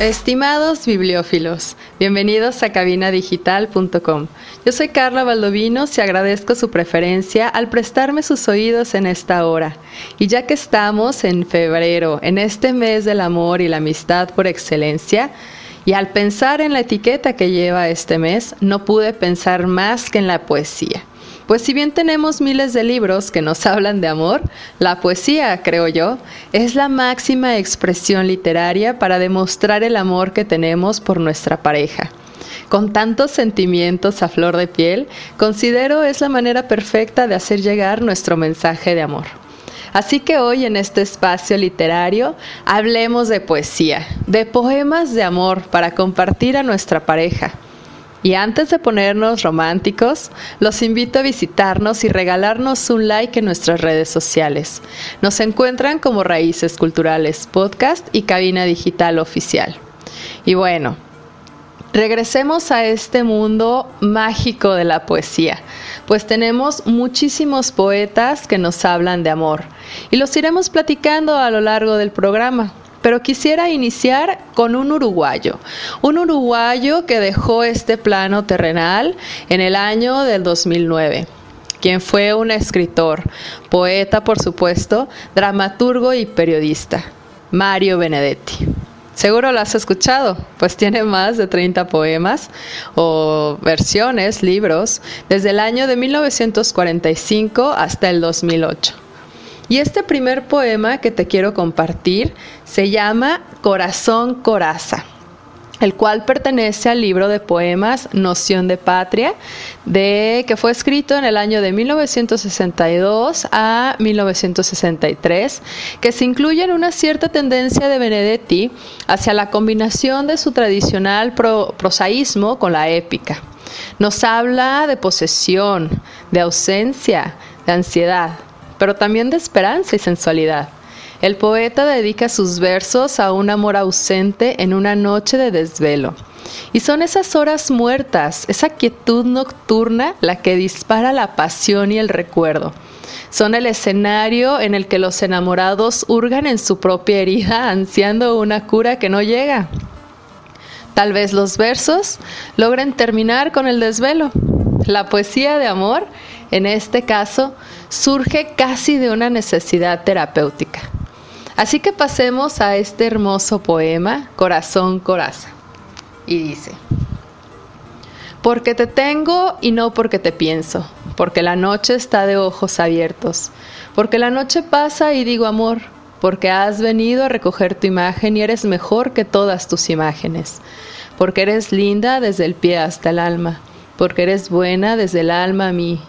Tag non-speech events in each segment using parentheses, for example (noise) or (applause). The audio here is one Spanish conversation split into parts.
Estimados bibliófilos, bienvenidos a cabinadigital.com. Yo soy Carla Valdovinos y agradezco su preferencia al prestarme sus oídos en esta hora. Y ya que estamos en febrero, en este mes del amor y la amistad por excelencia, y al pensar en la etiqueta que lleva este mes, no pude pensar más que en la poesía. Pues si bien tenemos miles de libros que nos (laughs) hablan de amor, la poesía, creo yo, es la máxima expresión literaria para demostrar el amor que tenemos por nuestra pareja. Con tantos sentimientos a flor de piel, considero es la manera perfecta de hacer llegar nuestro mensaje de amor. Así que hoy en este espacio literario hablemos de poesía, de poemas de amor para compartir a nuestra pareja y antes de ponernos románticos, los invito a visitarnos y regalarnos un like en nuestras redes sociales. Nos encuentran como Raíces Culturales Podcast y Cabina Digital Oficial. Y bueno, regresemos a este mundo mágico de la poesía, pues tenemos muchísimos poetas que nos hablan de amor y los iremos platicando a lo largo del programa. Pero quisiera iniciar con un uruguayo, un uruguayo que dejó este plano terrenal en el año del 2009 quien fue un escritor, poeta por supuesto, dramaturgo y periodista, Mario Benedetti. Seguro lo has escuchado, pues tiene más de 30 poemas o versiones, libros, desde el año de 1945 hasta el 2008. Y este primer poema que te quiero compartir se llama Corazón Coraza el cual pertenece al libro de poemas Noción de Patria, de, que fue escrito en el año de 1962 a 1963, que se incluye en una cierta tendencia de Benedetti hacia la combinación de su tradicional prosaísmo con la épica. Nos habla de posesión, de ausencia, de ansiedad, pero también de esperanza y sensualidad. El poeta dedica sus versos a un amor ausente en una noche de desvelo. Y son esas horas muertas, esa quietud nocturna la que dispara la pasión y el recuerdo. Son el escenario en el que los enamorados hurgan en su propia herida ansiando una cura que no llega. Tal vez los versos logren terminar con el desvelo. La poesía de amor, en este caso, surge casi de una necesidad terapéutica. Así que pasemos a este hermoso poema, Corazón Coraza. Y dice, porque te tengo y no porque te pienso, porque la noche está de ojos abiertos, porque la noche pasa y digo amor, porque has venido a recoger tu imagen y eres mejor que todas tus imágenes, porque eres linda desde el pie hasta el alma, porque eres buena desde el alma a mí,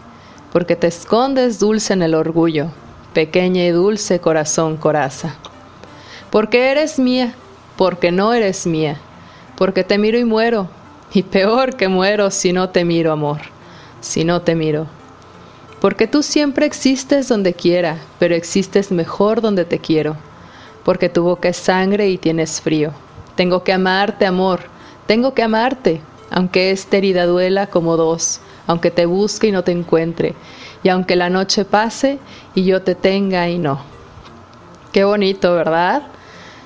porque te escondes dulce en el orgullo, pequeña y dulce corazón coraza. Porque eres mía, porque no eres mía, porque te miro y muero, y peor que muero si no te miro, amor, si no te miro. Porque tú siempre existes donde quiera, pero existes mejor donde te quiero. Porque tu boca es sangre y tienes frío. Tengo que amarte, amor, tengo que amarte, aunque esta herida duela como dos, aunque te busque y no te encuentre, y aunque la noche pase y yo te tenga y no. Qué bonito, ¿verdad?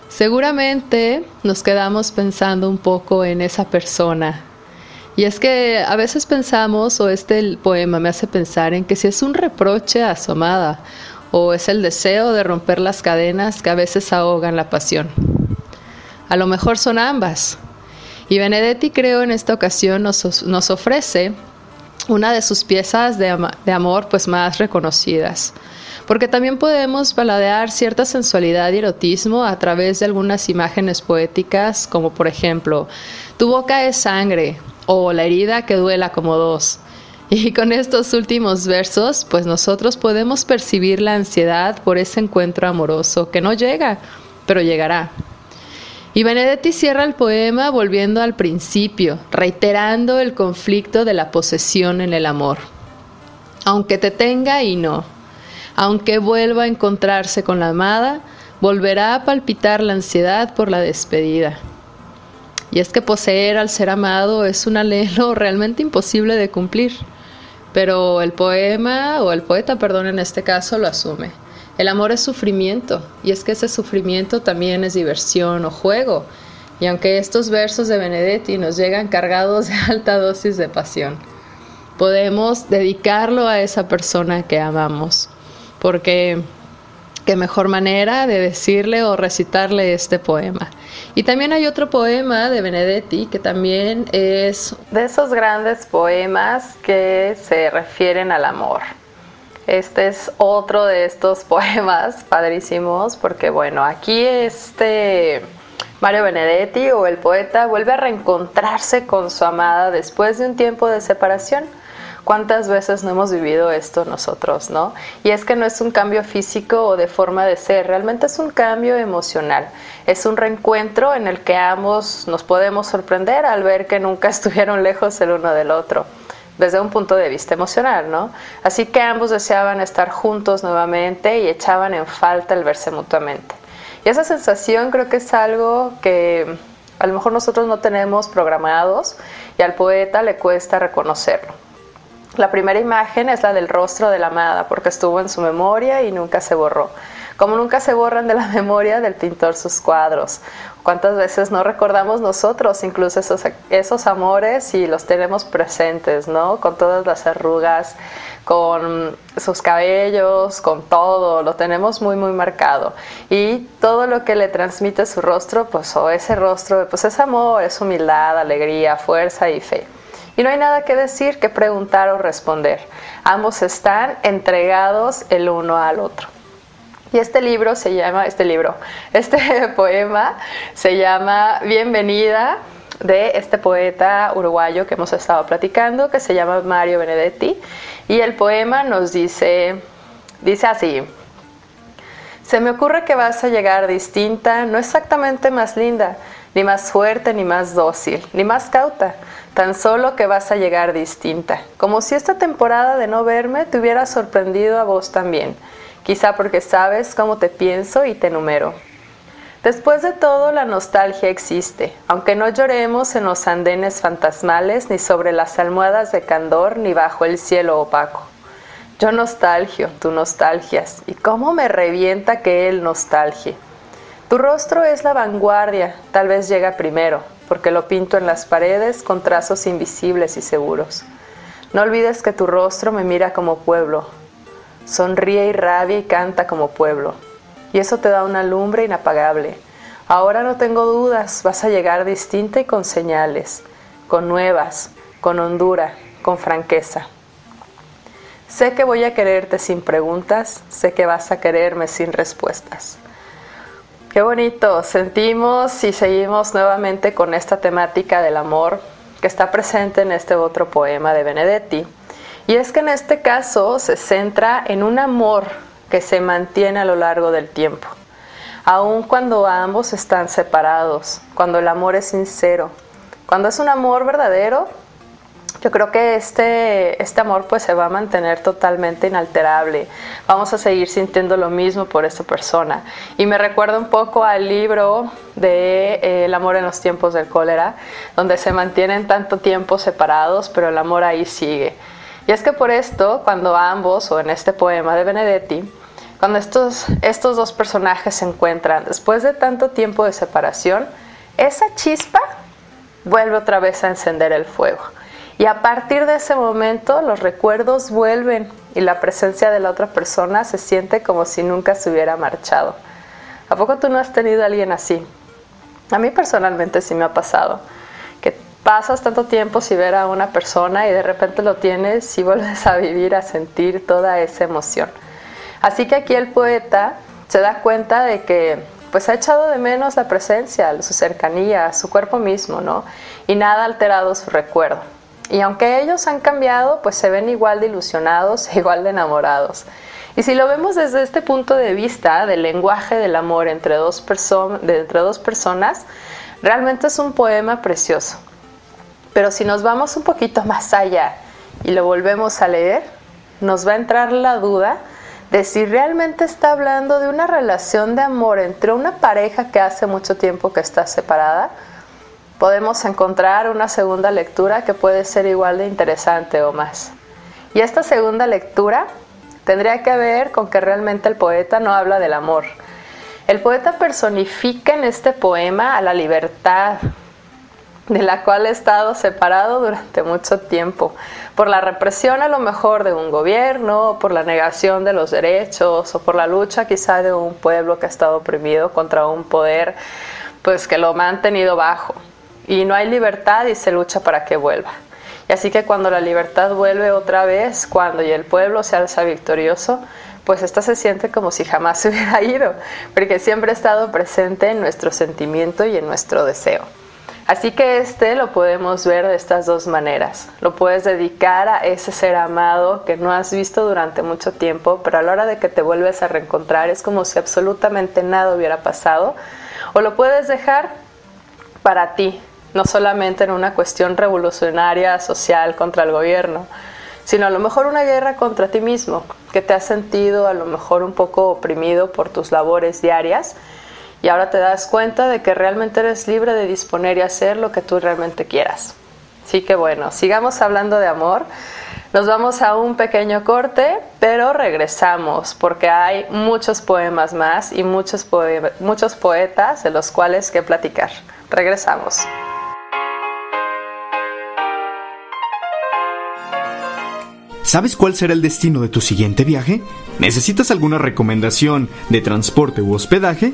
Seguramente nos quedamos pensando un poco en esa persona. Y es que a veces pensamos, o este poema me hace pensar en que si es un reproche a su amada, o es el deseo de romper las cadenas que a veces ahogan la pasión. A lo mejor son ambas. Y Benedetti creo en esta ocasión nos ofrece una de sus piezas de, de amor pues más reconocidas porque también podemos paladear cierta sensualidad y erotismo a través de algunas imágenes poéticas, como por ejemplo, tu boca es sangre o la herida que duela como dos. Y con estos últimos versos, pues nosotros podemos percibir la ansiedad por ese encuentro amoroso que no llega, pero llegará. Y Benedetti cierra el poema volviendo al principio, reiterando el conflicto de la posesión en el amor. Aunque te tenga y no, aunque vuelva a encontrarse con la amada, volverá a palpitar la ansiedad por la despedida. Y es que poseer al ser amado es un anhelo (laughs) realmente imposible de cumplir, pero el poema, o el poeta, perdón, en este caso, lo asume. El amor es sufrimiento, y es que ese sufrimiento también es diversión o juego, y aunque estos versos de Benedetti nos llegan cargados de alta dosis de pasión, podemos dedicarlo a esa persona que amamos, porque qué mejor manera de decirle o recitarle este poema. Y también hay otro poema de Benedetti que también es de esos grandes poemas que se refieren al amor. Este es otro de estos (laughs) poemas padrísimos porque bueno, aquí este Mario Benedetti o el poeta vuelve a reencontrarse con su amada después de un tiempo de separación. ¿Cuántas veces no hemos vivido esto nosotros, no? Y es que no es un cambio físico o de forma de ser, realmente es un cambio emocional. Es un reencuentro en el que ambos nos podemos sorprender al ver que nunca (laughs) estuvieron lejos el uno del otro desde un punto de vista emocional, ¿no? Así que ambos deseaban estar juntos nuevamente y echaban en falta el verse mutuamente. Y esa sensación creo que es algo que a lo mejor nosotros no tenemos programados y al poeta le cuesta reconocerlo. La primera imagen es la del rostro de la amada porque estuvo en su memoria y nunca se borró como nunca se borran de la (laughs) memoria del pintor sus cuadros. ¿Cuántas veces no recordamos nosotros incluso esos, esos amores y los tenemos presentes, ¿no? Con todas las arrugas, con sus cabellos, con todo, lo tenemos muy, muy marcado. Y todo lo que le transmite su rostro, pues o ese rostro, pues es amor, es humildad, alegría, fuerza y fe. Y no hay nada que decir, que preguntar o responder. Ambos están entregados el uno al otro. Y este libro se llama, este libro, (laughs) este poema se llama Bienvenida de este poeta uruguayo que hemos estado platicando, que se llama Mario Benedetti. Y el poema nos dice, dice así, se me ocurre que vas a llegar distinta, no exactamente más linda, ni más fuerte, ni más dócil, ni más cauta, tan solo que vas a llegar distinta, como si esta temporada de no verme te hubiera sorprendido a vos también quizá porque sabes cómo te pienso y te numero. Después de todo, la nostalgia existe, aunque no lloremos en los andenes fantasmales, ni sobre las almohadas de candor, ni bajo el cielo opaco. Yo nostalgio, tú nostalgias, y cómo me revienta que él nostalgie. Tu rostro es la vanguardia, tal vez llega primero, porque lo pinto en las paredes con trazos invisibles y seguros. No olvides que tu rostro me mira como pueblo, Sonríe y rabia y canta como pueblo. Y eso te da una lumbre inapagable. Ahora no tengo dudas, vas a llegar distinta y con señales, con nuevas, con hondura, con franqueza. Sé que voy a quererte sin preguntas, sé que vas a quererme sin respuestas. Qué bonito, sentimos y seguimos nuevamente con esta temática del amor que está presente en este otro poema de Benedetti y es que en este caso se centra en un amor que se mantiene a lo largo del tiempo, aun cuando ambos están separados, cuando el amor es sincero, cuando es un amor verdadero, yo creo que este, este amor pues se va a mantener totalmente inalterable. Vamos a seguir sintiendo lo mismo por esta persona. Y me recuerda un poco al libro de eh, El amor en los tiempos del cólera, donde se mantienen tanto tiempo separados, pero el amor ahí sigue. Y es que por esto, cuando ambos, o en este poema de Benedetti, cuando estos, estos dos personajes se encuentran después de tanto tiempo de separación, esa chispa vuelve otra vez a encender el fuego. Y a partir de ese momento los recuerdos vuelven y la presencia de la otra persona se siente como si nunca se hubiera marchado. ¿A poco tú no has tenido a alguien así? A mí personalmente sí me ha pasado pasas tanto tiempo sin ver a una persona y de repente lo tienes y (laughs) vuelves a vivir, a sentir toda esa emoción. Así que aquí el poeta se da cuenta de que pues ha echado de menos la presencia, su cercanía, su cuerpo mismo, ¿no? Y nada ha alterado su recuerdo. Y aunque ellos han cambiado, pues se ven igual de ilusionados (laughs) igual de enamorados. Y si lo vemos desde este punto de vista del lenguaje del amor entre dos, entre dos personas, realmente es un poema precioso. Pero si nos vamos un poquito más allá y lo volvemos a leer, nos va a entrar la duda de si realmente está hablando de una relación de amor entre una pareja que hace mucho tiempo que está separada. Podemos encontrar una segunda lectura que puede ser igual de interesante o más. Y esta segunda lectura tendría que ver con que realmente el poeta no habla del amor. El poeta personifica en este poema a la libertad, de la cual he estado separado durante mucho tiempo, por la represión a lo mejor de un gobierno, por la negación de los derechos o por la lucha quizá de un pueblo que ha estado oprimido contra un poder pues que lo ha mantenido bajo. Y no hay libertad y se lucha para que vuelva. Y así que cuando la libertad vuelve otra vez, cuando y el pueblo se alza victorioso, pues esta se siente como si jamás (laughs) se hubiera ido, porque siempre ha estado presente en nuestro sentimiento y en nuestro deseo. Así que este lo podemos ver de estas dos maneras. Lo puedes dedicar a ese ser amado que no has visto durante mucho tiempo, pero a la hora de que te vuelves a reencontrar es como si absolutamente nada hubiera pasado. O lo puedes dejar para ti, no solamente en una cuestión revolucionaria, social contra el gobierno, sino a lo mejor una guerra contra ti mismo, que te has sentido a lo mejor un poco oprimido por tus labores diarias y ahora te das cuenta de que realmente eres libre de disponer y hacer lo que tú realmente quieras. Así que bueno, sigamos hablando de amor. Nos vamos a un pequeño corte, pero regresamos porque hay muchos poemas más y muchos, muchos poetas de los cuales que platicar. Regresamos. ¿Sabes cuál será el destino de tu siguiente viaje? ¿Necesitas alguna recomendación de transporte u hospedaje?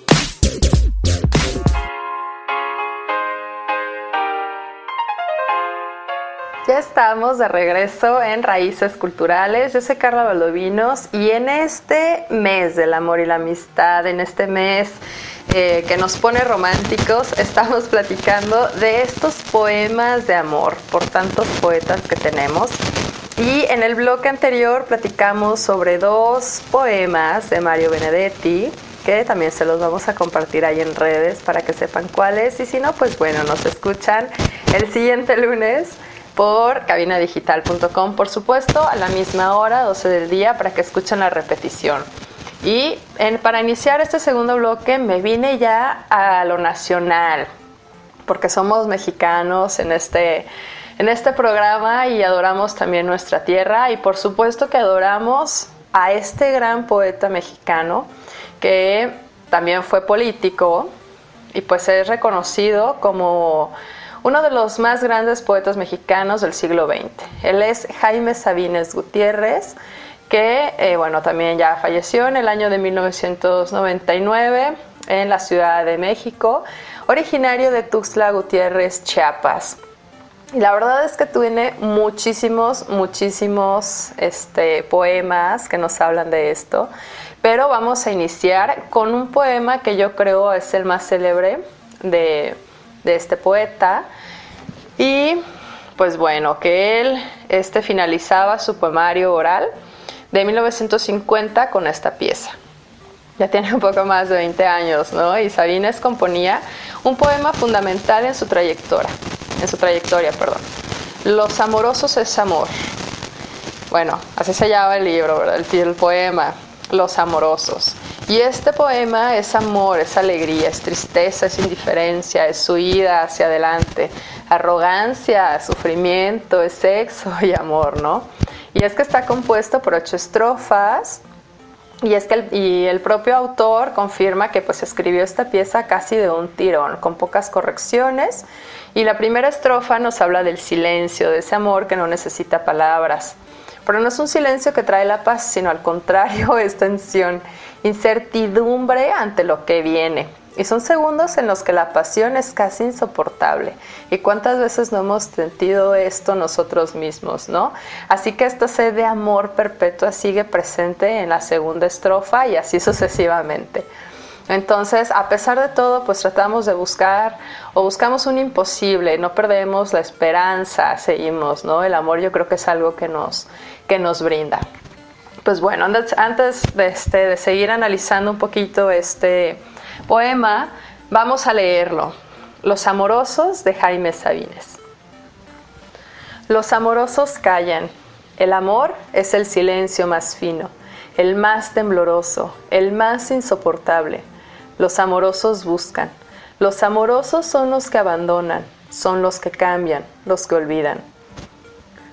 Estamos de regreso en Raíces Culturales. Yo soy Carla Valdovinos y en este mes del amor y la amistad, en este mes eh, que nos pone románticos, (laughs) estamos platicando de estos poemas de amor por tantos poetas que tenemos. Y en el bloque anterior platicamos sobre dos poemas de Mario Benedetti, que también se los vamos a compartir ahí en redes para que sepan cuáles. Y si no, pues bueno, nos escuchan el siguiente lunes por cabinadigital.com, por supuesto, a la misma hora, 12 del día, para que escuchen la repetición. Y para iniciar este segundo bloque me vine ya a lo nacional, porque somos mexicanos en este, en este programa y adoramos también nuestra tierra y por supuesto que adoramos a este gran poeta mexicano que también fue político y pues es reconocido como uno de los más grandes poetas mexicanos del siglo XX. Él es Jaime Sabines Gutiérrez, que eh, bueno, también ya falleció en el año de 1999 en la Ciudad de México, originario de Tuxtla Gutiérrez, Chiapas. Y la verdad es que tiene muchísimos, muchísimos este, poemas que nos hablan de esto, pero vamos a iniciar con un poema que yo creo es el más célebre de, de este poeta. Y pues bueno, que él este, finalizaba su poemario oral de 1950 con esta pieza. Ya tiene un poco más de 20 años, ¿no? Y Sabines componía un poema fundamental en su trayectoria, en su trayectoria, perdón. Los amorosos es amor. Bueno, así se llama el libro, ¿verdad? El, el poema, Los amorosos. Y este poema es amor, es alegría, es tristeza, es indiferencia, es huida hacia adelante, arrogancia, sufrimiento, es sexo y amor, ¿no? Y es que está compuesto por ocho estrofas y es que el, y el propio autor confirma que pues escribió esta pieza casi de un tirón, con pocas correcciones. Y la primera estrofa nos habla del silencio, de ese amor que no necesita palabras Pero no es un silencio que trae la paz, sino al contrario, (laughs) es tensión, incertidumbre ante lo que viene. Y son segundos en los que la pasión es casi insoportable. ¿Y cuántas veces no hemos sentido esto nosotros mismos, no? Así que esta sed de amor perpetua sigue presente en la segunda estrofa y así sucesivamente. Entonces, a pesar de todo, pues tratamos de buscar o buscamos un imposible, no perdemos la esperanza, seguimos, ¿no? El amor yo creo que es algo que nos, que nos brinda. Pues bueno, antes, de, este, de seguir analizando un poquito este poema, vamos a leerlo. Los amorosos de Jaime Sabines. Los amorosos callan. El amor es el silencio más fino, el más tembloroso, el más insoportable. Los amorosos buscan. Los amorosos son los que abandonan, son los que cambian, los que olvidan.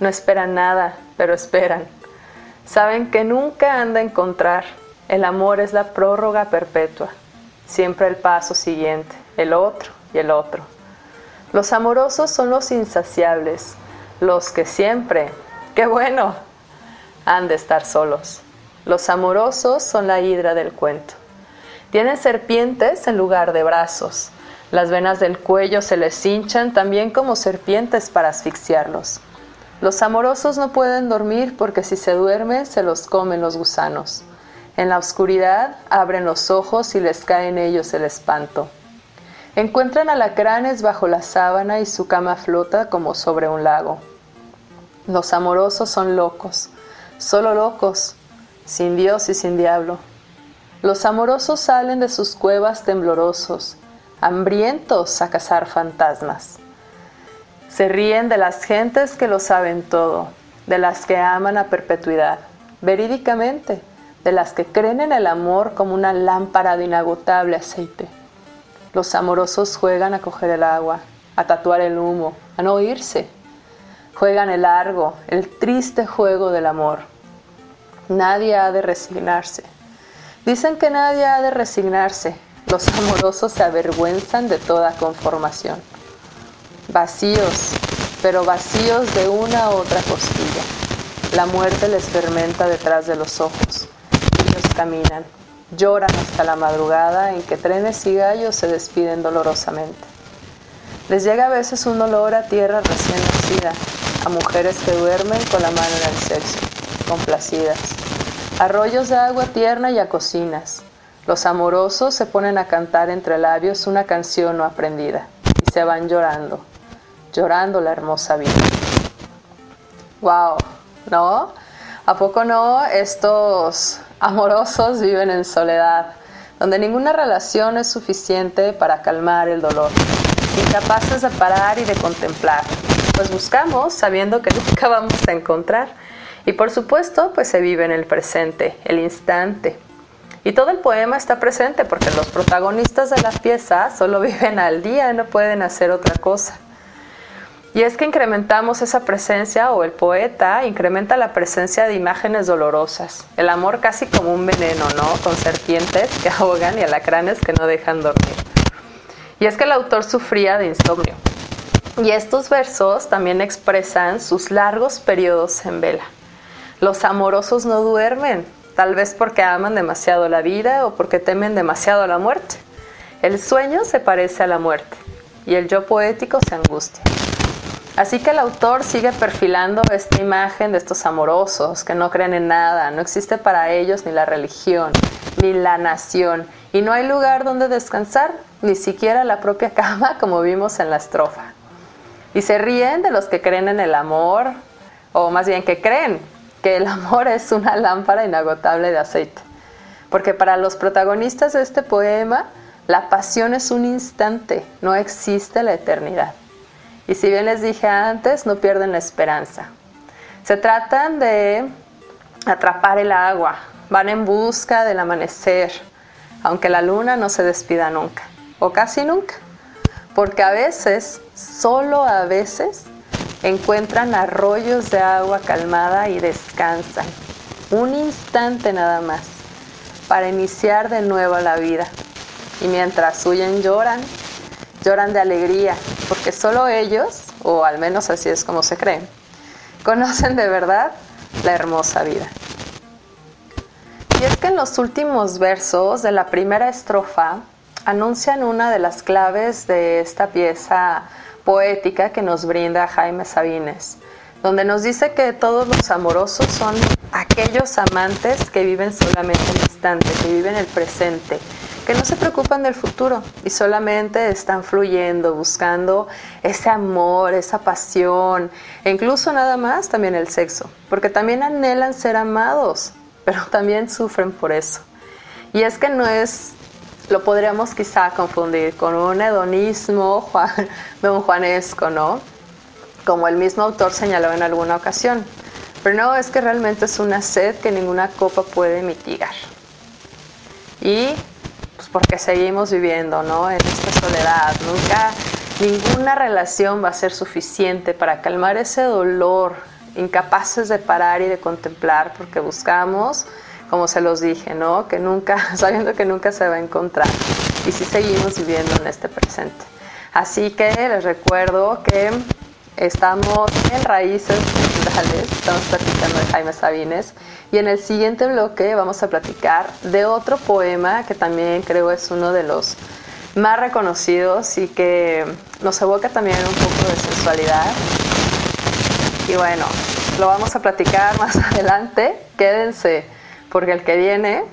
no esperan nada, pero esperan. Saben que nunca han de encontrar. El amor es la prórroga perpetua, siempre el paso siguiente, el otro y el otro. Los amorosos son los insaciables, los que siempre, qué bueno, han de estar solos. Los amorosos son la hidra del cuento. Tienen serpientes en lugar de brazos. Las venas del cuello se les hinchan también como serpientes para asfixiarlos. Los amorosos no pueden dormir porque si se duermen se los comen los gusanos. En la oscuridad abren los ojos y les cae en ellos el espanto. Encuentran alacranes bajo la sábana y su cama flota como sobre un lago. Los amorosos son locos, solo locos, sin Dios y sin diablo. Los amorosos salen de sus cuevas temblorosos, hambrientos a cazar fantasmas. Se ríen de las gentes que lo saben todo, de las que aman a perpetuidad, verídicamente, de las que creen en el amor como una lámpara de inagotable aceite. Los amorosos juegan a coger el agua, a tatuar el humo, a no irse. Juegan el largo, el triste juego del amor. Nadie ha de resignarse. Dicen que nadie ha de resignarse. Los amorosos se avergüenzan de toda conformación. Vacíos, pero vacíos de una u otra costilla. La muerte les fermenta detrás de los ojos. Ellos caminan, lloran hasta la madrugada en que trenes y gallos se despiden dolorosamente. Les llega a veces un olor a tierra recién nacida, a mujeres que duermen con la mano en el sexo, complacidas arroyos de agua tierna y a cocinas. Los amorosos se ponen a cantar entre labios una canción no aprendida y se van llorando, llorando la hermosa vida. ¡Wow! ¿No? ¿A poco no? Estos amorosos viven en soledad, donde ninguna relación es suficiente para calmar el dolor, incapaces de parar y de contemplar, pues buscamos sabiendo que (laughs) nunca vamos a encontrar y por supuesto, pues se vive en el presente, el instante. Y todo el poema está presente porque los protagonistas de la pieza solo (laughs) viven al día y no pueden hacer otra cosa. Y es que incrementamos esa presencia, o el poeta incrementa la presencia de imágenes dolorosas, el amor casi como un veneno, ¿no? Con serpientes que (laughs) ahogan y alacranes que no dejan dormir. Y es que el autor sufría de insomnio. Y estos versos también expresan sus largos periodos en vela. Los amorosos no duermen, tal vez porque aman demasiado la vida o porque temen demasiado la muerte. El sueño se parece a la muerte y el yo poético se angustia. Así que el autor sigue perfilando esta imagen de estos amorosos que no creen en nada, no existe para ellos ni la religión, ni la nación, y no hay lugar donde descansar, ni siquiera la propia (laughs) cama como vimos en la estrofa. Y se ríen de los que creen en el amor, o más bien que creen que el (laughs) amor es una lámpara inagotable de aceite. Porque para los protagonistas de este poema, la pasión es un instante, no existe la eternidad. Y si bien les dije antes, no pierden la esperanza. Se tratan de atrapar el agua, van en busca del amanecer, aunque la luna no se despida nunca, o casi nunca, porque a veces, solo a veces, encuentran arroyos de agua calmada y descansan, un instante nada más, para iniciar de nuevo la vida. Y mientras huyen lloran, lloran de alegría, porque solo ellos, o al menos así es como se creen, conocen de verdad la hermosa vida. Y es que en los últimos versos de la primera estrofa anuncian una de las claves de esta pieza poética que nos brinda Jaime Sabines, donde nos dice que todos los amorosos son aquellos amantes que viven solamente el instante, que viven el presente, que no se preocupan del futuro y solamente están fluyendo, buscando ese amor, esa pasión, e incluso nada más también el sexo, porque también anhelan ser amados, (laughs) pero también sufren por eso. Y es que no es, lo podríamos quizá confundir con un hedonismo (laughs) Juan, don Juanesco, ¿no? Como el mismo autor señaló en alguna ocasión. Pero no, es que realmente es una sed que ninguna copa puede mitigar. Y porque seguimos viviendo ¿no? en esta soledad. Nunca, ninguna relación va a ser suficiente para calmar ese dolor, incapaces de parar y de contemplar, porque buscamos, como se los dije, ¿no? que nunca, (laughs) sabiendo que nunca se va a encontrar. Y si seguimos viviendo en este presente. Así que les recuerdo que estamos en Raíces Culturales, estamos platicando de Jaime Sabines y en el siguiente bloque vamos a platicar de otro poema que también creo es uno de los más reconocidos y que nos evoca también un poco de sensualidad. Y bueno, lo vamos a platicar más (laughs) adelante. Quédense, porque el que viene,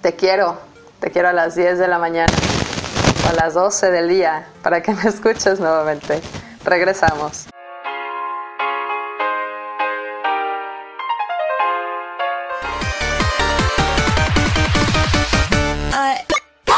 te quiero, te quiero a las 10 de la mañana o a las 12 del día para que me (laughs) escuches nuevamente. Regresamos.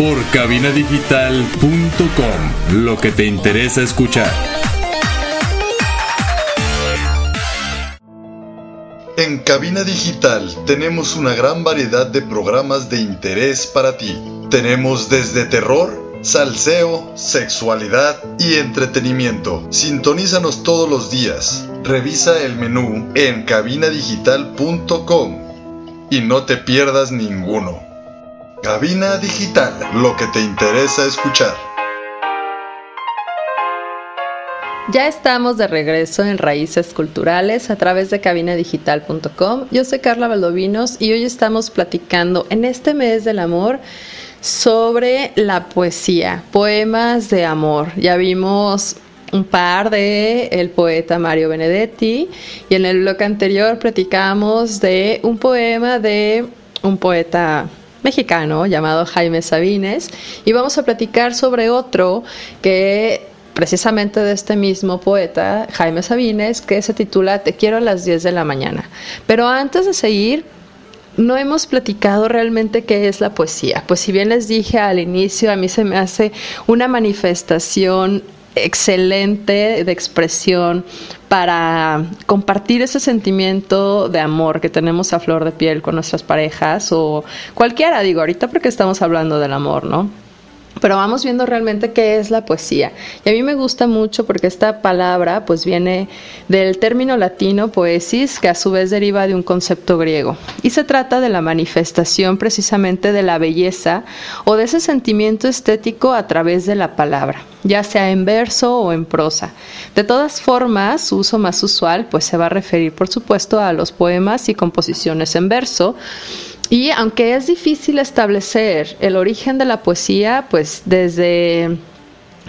por cabinadigital.com, lo que te interesa escuchar. En Cabina Digital tenemos una gran variedad de programas de interés para ti. Tenemos desde terror, salseo, sexualidad y entretenimiento. Sintonízanos todos los días. Revisa el menú en cabinadigital.com y no te pierdas ninguno. Cabina Digital, lo que te interesa escuchar. Ya estamos de regreso en Raíces Culturales a través de cabinadigital.com. Yo soy Carla Valdovinos y hoy estamos platicando en este mes del amor sobre la poesía, poemas de amor. Ya vimos un par de el poeta Mario Benedetti y en el bloque anterior platicamos de un poema de un poeta mexicano llamado Jaime Sabines y vamos a platicar sobre otro que precisamente de este mismo poeta, Jaime Sabines, que se titula Te quiero a las 10 de la mañana. Pero antes de seguir, no hemos platicado realmente qué es la poesía. Pues si bien les dije al inicio, a mí se me hace una manifestación excelente de expresión para compartir ese sentimiento de amor que tenemos a flor de piel con nuestras parejas o cualquiera, digo, ahorita porque estamos hablando del amor, ¿no? Pero vamos viendo realmente qué es la poesía. Y a mí me gusta mucho porque esta palabra pues viene del término latino poesis, que a su vez deriva de un concepto griego. Y se trata de la manifestación precisamente de la belleza o de ese sentimiento estético a través de la palabra, ya sea en verso o en prosa. De todas formas, su uso más usual pues se va a referir por supuesto a los poemas y composiciones en verso y aunque es difícil establecer el origen de la poesía, pues desde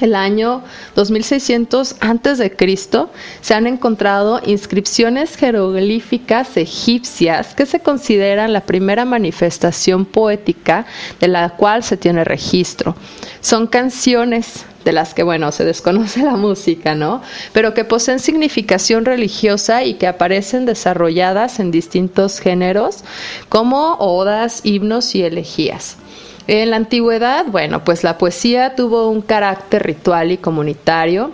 el año 2600 antes de Cristo se han encontrado inscripciones jeroglíficas egipcias que se consideran la primera manifestación poética de la cual se tiene registro. Son canciones de las que, bueno, se desconoce la música, ¿no? Pero que poseen significación religiosa y que aparecen desarrolladas en distintos géneros como odas, himnos y elegías. En la antigüedad, bueno, pues la poesía tuvo un carácter ritual y comunitario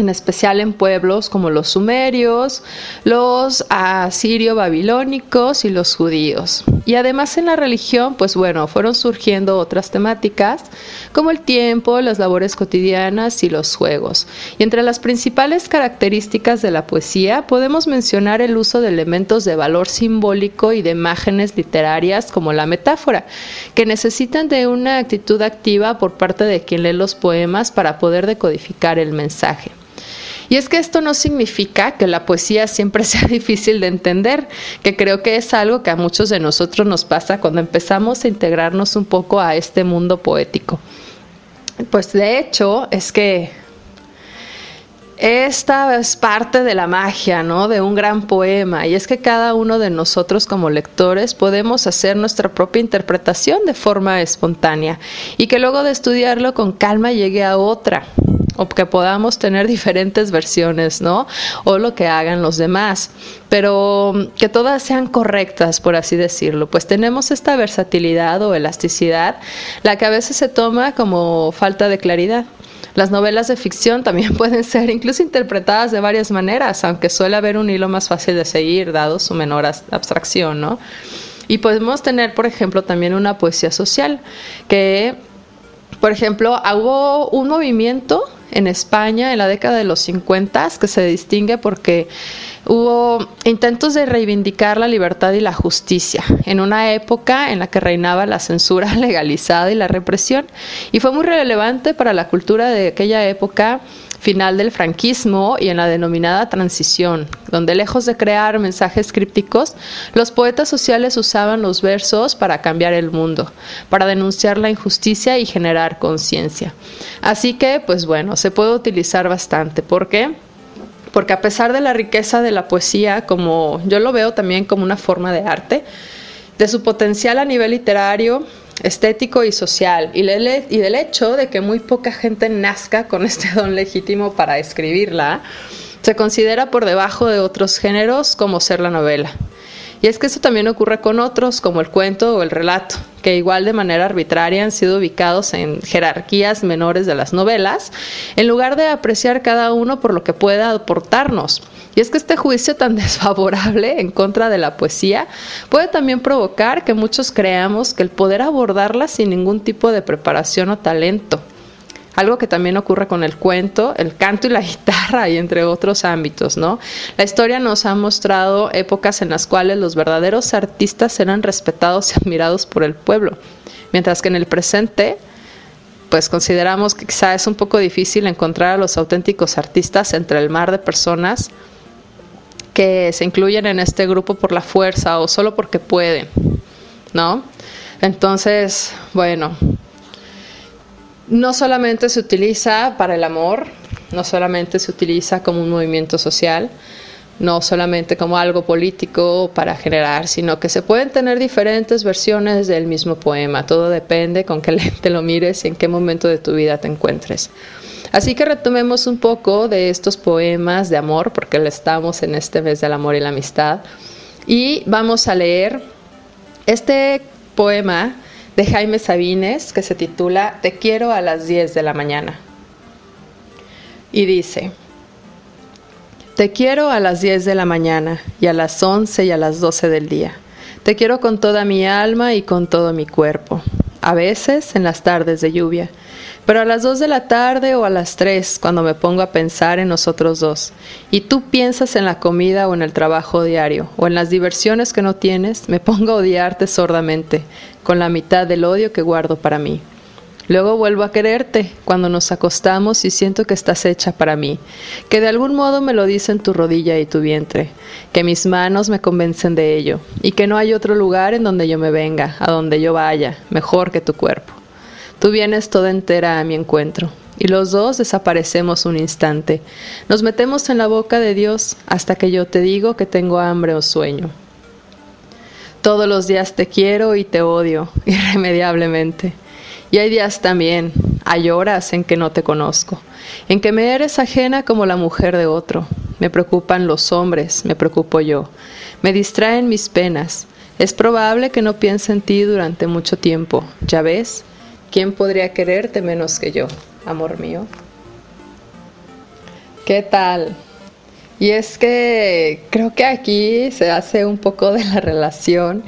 en especial en pueblos como los sumerios, los asirio-babilónicos y los judíos. Y además en la religión, pues bueno, fueron surgiendo otras temáticas como el tiempo, las labores cotidianas y los juegos. Y entre las principales características de la poesía podemos mencionar el uso de elementos de valor simbólico y de imágenes literarias como la metáfora, que necesitan de una actitud activa por parte de quien lee los poemas para poder decodificar el mensaje. Y es que esto no significa que la poesía siempre (laughs) sea difícil de entender, que creo que es algo que a muchos de nosotros nos pasa cuando empezamos a integrarnos un poco a este mundo poético. Pues de hecho es que esta es parte de la magia, ¿no? De un gran poema. Y es que cada uno de nosotros como lectores podemos hacer nuestra propia interpretación de forma espontánea y que luego de estudiarlo con calma llegue a otra o que podamos tener diferentes versiones, ¿no? O lo que hagan los demás, pero que todas sean correctas, por así decirlo. Pues tenemos esta versatilidad o elasticidad, la que a veces se toma como falta de claridad. Las novelas de ficción (laughs) también pueden ser incluso interpretadas de varias maneras, aunque suele haber un hilo más fácil de seguir, dado su menor abstracción, ¿no? Y podemos tener, por ejemplo, también una poesía social, que, por ejemplo, hubo un movimiento en España en la década de los 50 que se distingue porque hubo intentos de reivindicar la libertad y la justicia en una época en la que reinaba la censura (laughs) legalizada y la represión. Y fue muy relevante para la cultura de aquella época final del franquismo y en la denominada transición, donde lejos de crear mensajes crípticos, los poetas sociales usaban los versos para cambiar el mundo, para denunciar la injusticia y generar conciencia. Así que, pues bueno, se puede utilizar bastante. ¿Por qué? Porque a pesar de la riqueza de la poesía, como yo lo veo también como una forma de arte, de su potencial a nivel literario, estético y social, y, y del hecho de que muy poca gente nazca con este (laughs) don legítimo para escribirla, se considera por debajo de otros géneros como ser la novela. Y es que eso también ocurre con otros, como el cuento o el relato, que igual de manera arbitraria han sido ubicados en jerarquías menores de las novelas, en lugar de apreciar cada uno por lo que pueda aportarnos. Y es que este juicio tan (laughs) desfavorable en contra de la poesía puede también provocar que muchos creamos que el poder abordarla sin ningún tipo de preparación o talento algo que también ocurre con el cuento, el canto y la (laughs) guitarra y entre otros ámbitos, ¿no? La historia nos ha mostrado épocas en las cuales los verdaderos artistas eran respetados y admirados por el pueblo, mientras que en el presente pues consideramos que quizá es un poco difícil encontrar a los auténticos artistas entre el mar de personas que se incluyen en este grupo por la fuerza o solo porque pueden, ¿no? Entonces, bueno, no solamente se utiliza para el amor, no solamente se utiliza como un movimiento social, no solamente como algo político para generar, sino que se pueden tener diferentes versiones del mismo poema. Todo depende con qué (laughs) lente lo mires y en qué momento de tu vida te encuentres. Así que retomemos un poco de estos poemas de amor, porque estamos en este mes del amor y la amistad, y vamos a leer este poema de Jaime Sabines que se titula Te quiero a las 10 de la mañana. Y dice, Te quiero a las 10 de la mañana y a las 11 y a las 12 del día. Te quiero con toda mi alma y con todo mi cuerpo, a veces en las tardes de lluvia pero a las 2 de la tarde o a las 3, cuando me pongo a pensar en nosotros dos, y tú piensas en la comida o en el trabajo diario, o en las diversiones que no tienes, me pongo a odiarte sordamente, con la mitad del odio que guardo para mí. Luego vuelvo a quererte cuando nos acostamos y siento que estás hecha para mí, que de algún modo me lo dicen tu rodilla y tu vientre, que mis manos me convencen de ello, y que no hay otro lugar en donde yo me venga, a donde yo vaya, mejor que tu cuerpo. Tú vienes toda entera a mi encuentro, y los dos desaparecemos un instante. Nos metemos en la boca de Dios hasta que yo te digo que tengo hambre o sueño. Todos los días te quiero y te odio, (laughs) irremediablemente. Y hay días también, hay horas en que no te conozco, en que me eres ajena como la mujer de otro. Me preocupan los hombres, me preocupo yo. Me distraen mis penas. Es probable que no piense en ti durante mucho tiempo. ¿Ya ves? ¿Quién podría quererte menos que yo, amor mío? ¿Qué tal? Y es que creo que aquí se hace un poco de la relación,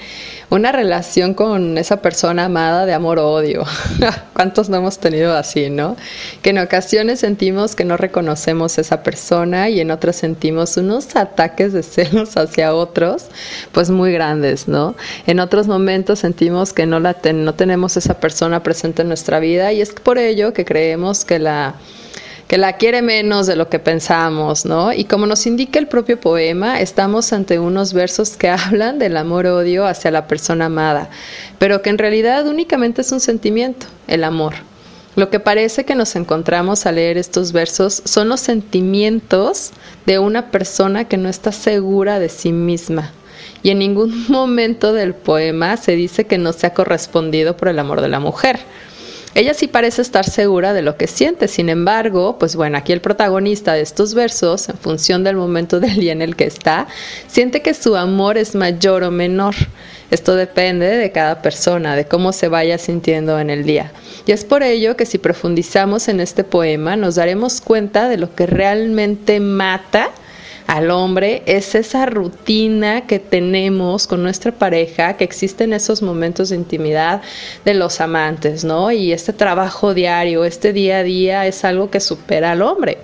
una relación con esa persona amada de amor-odio. (laughs) ¿Cuántos no hemos tenido así, no? Que en ocasiones sentimos que no reconocemos a esa persona y en otras sentimos unos ataques de celos hacia otros, pues muy grandes, ¿no? En otros momentos sentimos que no, la no tenemos esa persona presente en nuestra vida y es por ello que creemos que la que la quiere menos de lo que pensamos, ¿no? Y como nos indica el propio poema, estamos ante unos versos que (laughs) hablan del amor-odio hacia la persona amada, pero que en realidad únicamente es un sentimiento, el amor. Lo que parece que nos encontramos al leer estos versos son los sentimientos de una persona que no está segura de sí misma. Y en ningún (laughs) momento del poema se dice que no se ha correspondido por el amor de la mujer. Ella sí parece estar segura de lo que siente, sin embargo, pues bueno, aquí el protagonista de estos versos, en función del momento del día en el que está, siente que su amor es mayor o menor. Esto depende de cada persona, de cómo se vaya sintiendo en el día. Y es por ello que si profundizamos en este poema nos daremos cuenta de lo que realmente mata al hombre es esa rutina que tenemos con nuestra pareja, que existe en esos momentos de intimidad de los amantes, ¿no? Y este trabajo diario, este día a día es algo que supera al hombre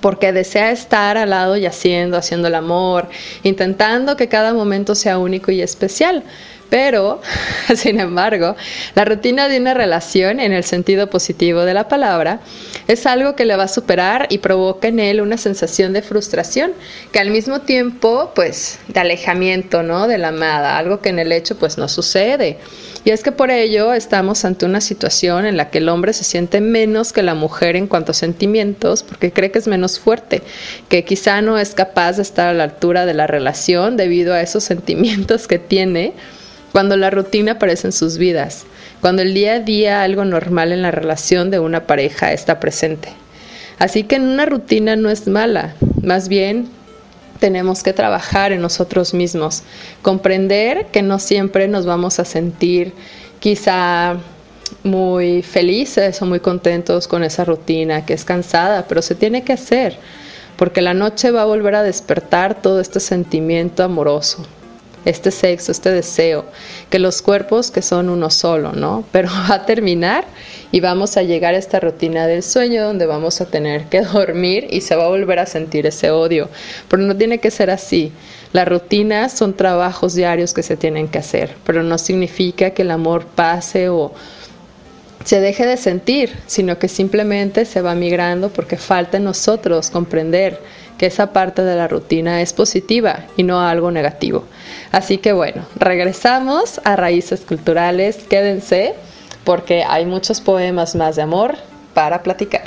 porque desea estar al lado y haciendo, haciendo el amor, intentando que cada momento sea único y especial. Pero, (laughs) sin embargo, la rutina de una relación, en el sentido positivo de la palabra, es algo que le va a superar y provoca en él una sensación de frustración, que al mismo tiempo, pues, de alejamiento, ¿no? De la amada, algo que en el hecho, pues, no sucede. Y es que por ello estamos ante una situación en la que el hombre se siente menos que la mujer en cuanto a sentimientos, porque cree que es menos fuerte, que quizá no es capaz de estar a la altura de la relación debido a esos (laughs) sentimientos que tiene cuando la rutina aparece en sus vidas, cuando el día a día algo normal en la relación de una pareja está presente. Así que en una rutina no es mala, más bien tenemos que trabajar en nosotros mismos, comprender que no siempre nos vamos a sentir quizá muy felices o muy contentos con esa rutina que es cansada, pero se tiene que hacer, porque la noche va a volver a despertar todo este sentimiento amoroso este sexo, este deseo, que los cuerpos que son uno solo, ¿no? Pero (laughs) va a terminar y vamos a llegar a esta rutina del sueño donde vamos a tener que (laughs) dormir y se va a volver a sentir ese odio. Pero no tiene que ser así. Las rutinas son trabajos diarios que se tienen que hacer, pero no significa que el amor pase o se deje de sentir, sino que simplemente se va migrando porque falta en nosotros comprender que esa parte de la rutina es positiva y no algo negativo. Así que bueno, regresamos a raíces culturales, quédense porque hay muchos poemas más de amor para platicar.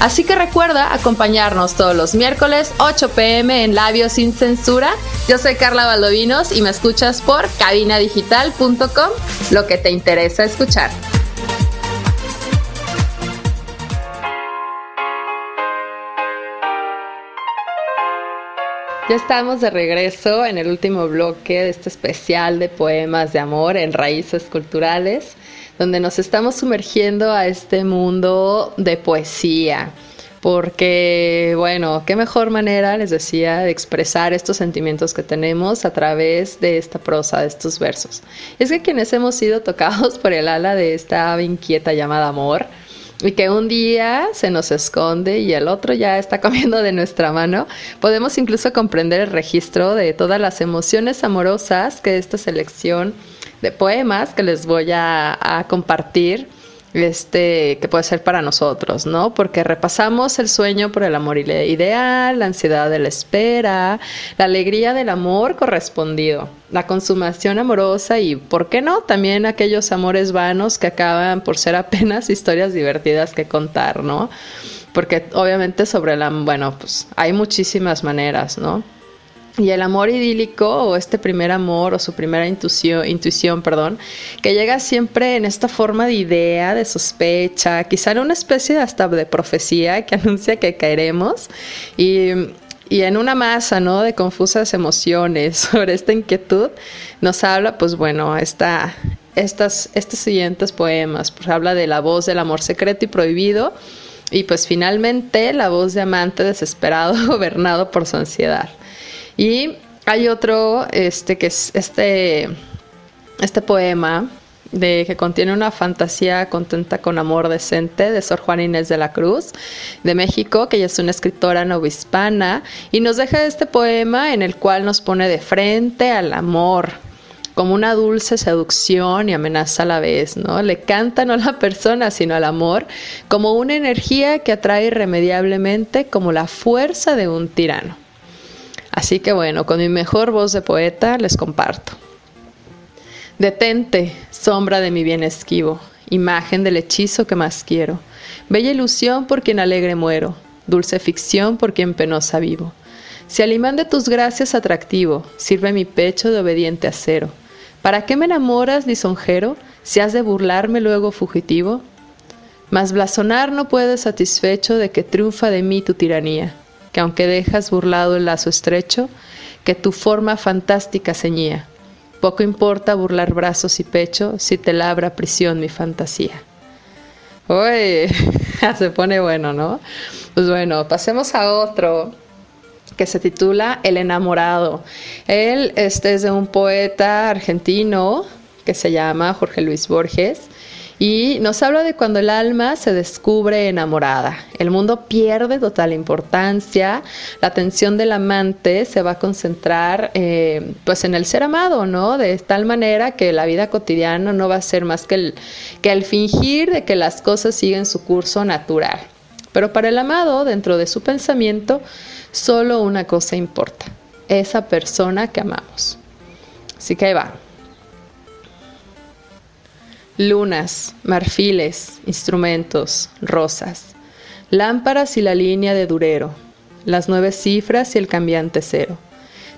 Así que recuerda acompañarnos todos los miércoles 8 pm en Labios sin Censura. Yo soy Carla Valdovinos y me escuchas por cabinadigital.com, lo que te interesa escuchar. Ya estamos de regreso en el último bloque de este especial de poemas de amor en raíces culturales, donde nos estamos sumergiendo a este mundo de poesía. Porque, bueno, qué mejor manera, les decía, de expresar estos sentimientos que tenemos a través de esta prosa, de estos versos. Es que quienes hemos sido tocados por el ala de esta ave inquieta llamada amor, y que un día se nos esconde y el otro ya está comiendo de nuestra mano, podemos incluso comprender el registro de todas las emociones amorosas que esta selección de poemas que les voy a, compartir este, que puede ser para nosotros, ¿no? Porque repasamos el sueño por el amor ideal, la ansiedad de la espera, la alegría del amor correspondido, la consumación amorosa y, ¿por qué no? También aquellos amores vanos que acaban por ser apenas (laughs) historias divertidas que contar, ¿no? Porque obviamente sobre la, bueno, pues hay muchísimas maneras, ¿no? Y el amor idílico o este primer amor o su primera intuición, intuición, perdón, que llega siempre en esta forma de idea, de sospecha, quizá en una especie hasta de profecía que (laughs) anuncia que caeremos y, y en una masa, ¿no? De confusas emociones (laughs) sobre esta inquietud, nos habla, pues bueno, esta, estas, estos siguientes poemas, pues habla de la voz del amor secreto y prohibido y pues finalmente la voz de amante desesperado (laughs) gobernado por su ansiedad. Y hay otro, este, que es este, este poema de que contiene una fantasía contenta con amor decente de Sor Juana Inés de la Cruz de México, que ella es una escritora novohispana y nos deja este poema en el cual nos pone de frente al amor como una dulce seducción y amenaza a la vez, ¿no? Le canta no a la persona, sino al amor, como una energía que atrae irremediablemente como la fuerza de un tirano. Así que bueno, con mi mejor voz de poeta les comparto. Detente, sombra de mi bien esquivo, imagen del hechizo que más quiero, bella ilusión por quien alegre muero, dulce ficción por quien penosa vivo. Si al imán de tus gracias atractivo sirve mi pecho de obediente acero, ¿para qué me enamoras, lisonjero, si has de burlarme luego fugitivo? Mas blasonar no puedes satisfecho de que triunfa de mí tu tiranía que aunque dejas burlado el lazo estrecho, que tu forma fantástica ceñía. Poco importa burlar brazos y pecho si te labra prisión mi fantasía. Uy, (laughs) se pone bueno, ¿no? Pues bueno, pasemos a otro que se titula El enamorado. Él este es de un poeta argentino que se llama Jorge Luis Borges y nos habla de cuando el alma se descubre enamorada. El mundo pierde total importancia, la atención del amante se va a concentrar eh, pues en el ser amado, ¿no? De tal manera que la vida cotidiana no va a ser más que el, que el fingir de que las cosas siguen su curso natural. Pero para el amado, dentro de su pensamiento, solo una cosa importa, esa persona que amamos. Así que ahí va lunas, marfiles, instrumentos, rosas, lámparas y la línea de durero, las nueve cifras y el cambiante cero.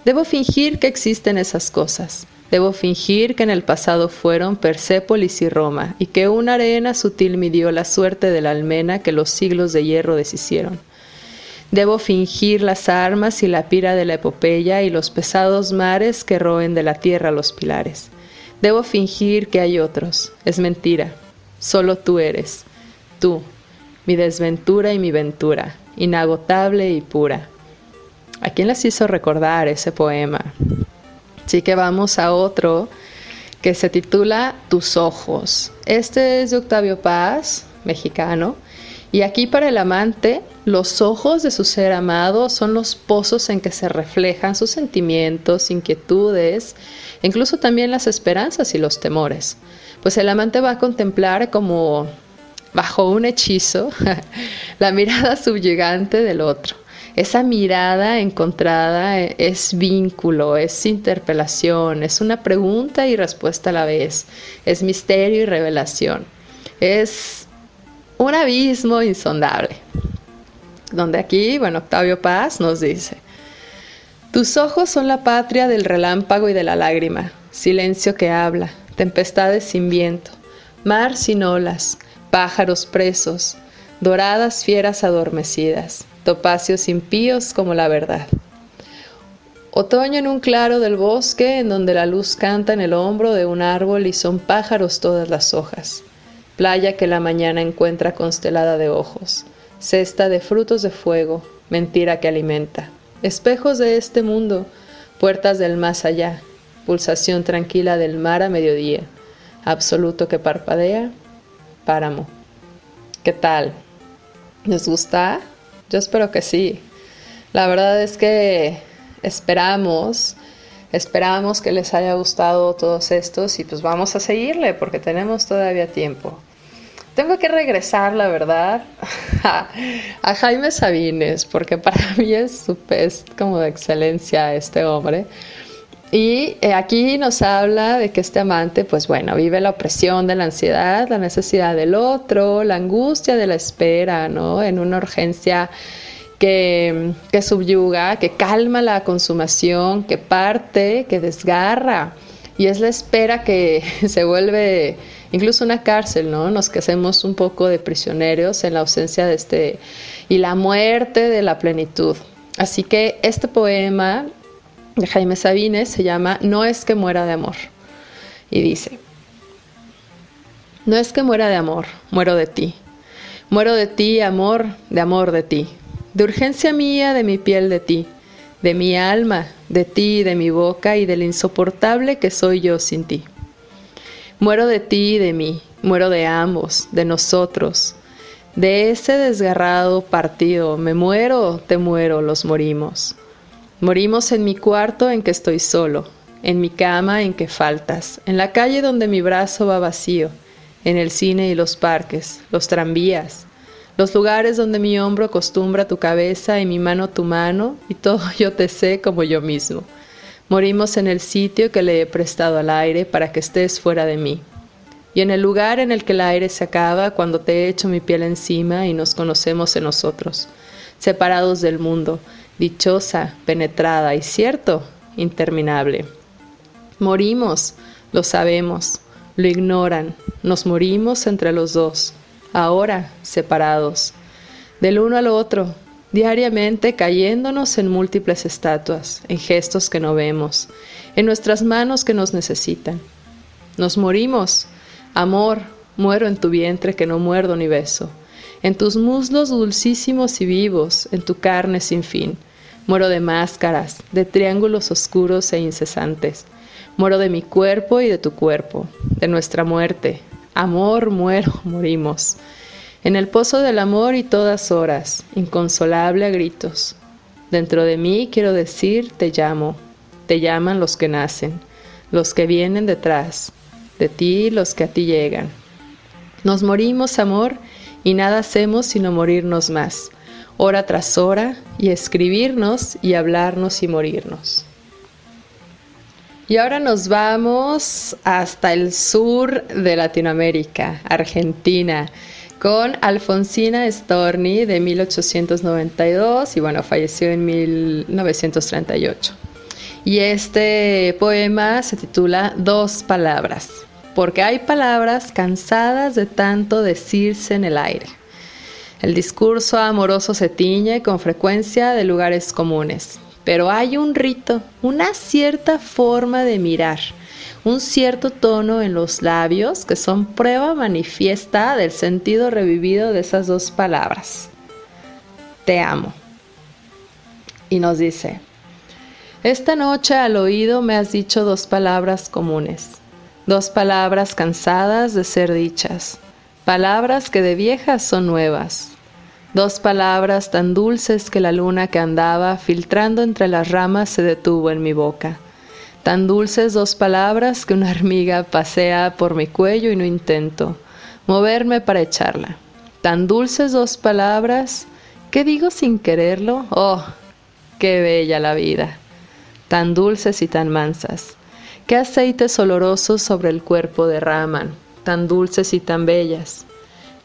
Debo fingir que existen esas cosas. Debo fingir que en el pasado fueron Persépolis y Roma, y que una arena sutil midió la suerte de la almena que los siglos de hierro deshicieron. Debo fingir las armas y la pira de la epopeya y los pesados mares que roen de la tierra los pilares. Debo fingir que hay otros. Es mentira. Solo tú eres. Tú, mi desventura y mi ventura, inagotable y pura. ¿A quién les hizo recordar ese poema? Así que vamos a otro que se titula Tus ojos. Este es de Octavio Paz, mexicano, y aquí para el amante, los ojos de su ser amado son los pozos en que se reflejan sus sentimientos, inquietudes, incluso también las esperanzas y los temores. Pues el amante va a contemplar como bajo un hechizo (laughs) la mirada subyugante del otro. Esa mirada encontrada es vínculo, es interpelación, es una pregunta y respuesta a la vez, es misterio y revelación, es un abismo insondable. Donde aquí, bueno, Octavio Paz nos dice, tus ojos son la patria del relámpago y de la lágrima, silencio que habla, tempestades sin viento, mar sin olas, pájaros presos, doradas fieras adormecidas, topacios impíos como la verdad. Otoño en un claro del bosque en donde la luz canta en el hombro de un árbol y son pájaros todas las hojas playa que la mañana encuentra constelada de ojos, cesta de frutos de fuego, mentira que alimenta, espejos de este mundo, puertas del más allá, pulsación tranquila del mar a mediodía, absoluto que parpadea, páramo. ¿Qué tal? ¿Les gusta? Yo espero que sí. La verdad es que esperamos, esperamos que les haya gustado todos estos y pues vamos a seguirle porque tenemos todavía tiempo. Tengo que regresar, la verdad, (laughs) a, Jaime Sabines, porque para mí es, es como de excelencia este hombre. Y eh, aquí nos habla de que este amante, pues bueno, vive la opresión de la ansiedad, la necesidad del otro, la angustia de la espera, ¿no? En una urgencia que, subyuga, que calma la consumación, que parte, que desgarra. Y es la espera que (laughs) se vuelve incluso una cárcel, ¿no? Nos que hacemos un poco de prisioneros en la ausencia de este y la muerte de la plenitud. Así que este poema de Jaime Sabines se llama No es que muera de amor. Y dice, no es que muera de amor, muero de ti. Muero de ti, amor, de amor de ti. De urgencia mía, de mi piel de ti. De mi alma, de ti, de mi boca y del insoportable que soy yo sin ti. Muero de ti y de mí, muero de ambos, de nosotros. De ese desgarrado partido, me muero, te muero, los morimos. Morimos en mi cuarto en que estoy solo, en mi cama en que faltas, en la calle donde mi brazo va vacío, en el cine y los parques, los tranvías, los lugares donde mi hombro acostumbra tu cabeza y mi mano tu mano, y todo (laughs) yo te sé como yo mismo. Morimos en el sitio que le he prestado al aire para que estés fuera de mí. Y en el lugar en el que el aire se acaba cuando te he hecho mi piel encima y nos conocemos en nosotros, separados del mundo, dichosa, penetrada y cierto, interminable. Morimos, lo sabemos, lo ignoran, nos morimos entre los dos, ahora separados, del uno al otro, diariamente cayéndonos en múltiples estatuas, en gestos que no vemos, en nuestras manos que nos necesitan. Nos morimos, amor, muero en tu vientre que no muerdo ni beso en tus muslos dulcísimos y vivos, en tu carne sin fin. Muero de máscaras, de triángulos oscuros e incesantes. Muero de mi cuerpo y de tu cuerpo, de nuestra muerte. Amor, muero, (laughs) morimos. En el pozo del amor y todas horas, inconsolable a gritos. Dentro de mí quiero decir, te llamo. Te llaman los que nacen, los que vienen detrás, de ti los que a ti llegan. Nos morimos, amor, y nada hacemos sino morirnos más, hora tras hora, y escribirnos y hablarnos y morirnos. Y ahora nos vamos hasta el sur de Latinoamérica, Argentina, con Alfonsina Storni de 1892 y bueno, falleció en 1938. Y este poema se titula Dos palabras porque hay palabras cansadas de tanto decirse en el aire. El discurso amoroso se tiñe con frecuencia de lugares comunes, pero hay un rito, una cierta forma de mirar, un cierto tono en los labios que son prueba manifiesta del sentido revivido de esas dos palabras. Te amo. Y nos dice, esta noche al oído me has dicho dos palabras comunes Dos palabras cansadas de ser dichas, palabras que de viejas son nuevas. Dos palabras tan dulces que la luna que andaba filtrando entre las ramas se detuvo en mi boca. Tan dulces dos palabras que una hormiga pasea por mi cuello y no intento moverme para echarla. Tan dulces dos palabras, ¿qué digo sin quererlo? Oh, qué bella la vida. Tan dulces y tan mansas qué aceites olorosos sobre el cuerpo derraman, tan dulces y tan bellas.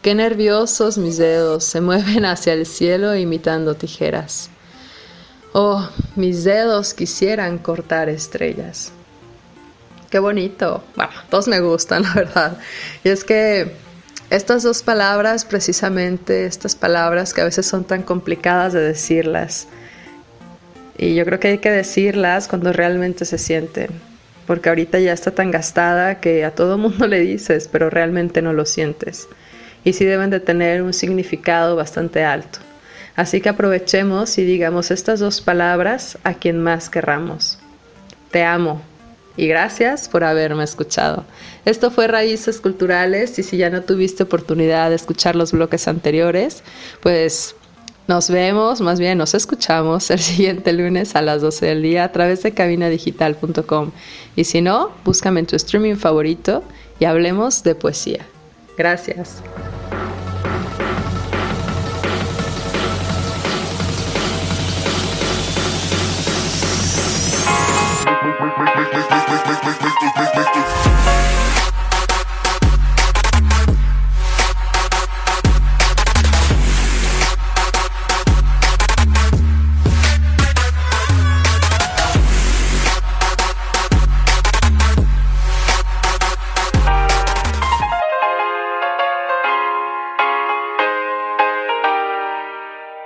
Qué nerviosos mis dedos se mueven hacia el cielo imitando tijeras. Oh, mis dedos quisieran cortar estrellas. Qué bonito. Bueno, todos me gustan, (laughs) la verdad. Y es que estas dos palabras, precisamente, estas palabras que a veces son tan complicadas de decirlas, y yo creo que hay que decirlas cuando realmente se sienten porque ahorita ya está tan gastada que a todo mundo le dices, pero realmente no lo sientes. Y sí deben de tener un significado bastante alto. Así que aprovechemos y digamos estas dos palabras a quien más querramos. Te amo, y gracias por haberme escuchado. Esto fue Raíces Culturales y si ya no tuviste oportunidad de escuchar los bloques anteriores, pues nos vemos, más bien nos escuchamos el (laughs) siguiente lunes a las 12 del día a través de cabinadigital.com. Y si no, búscame en tu streaming favorito y hablemos de poesía. Gracias.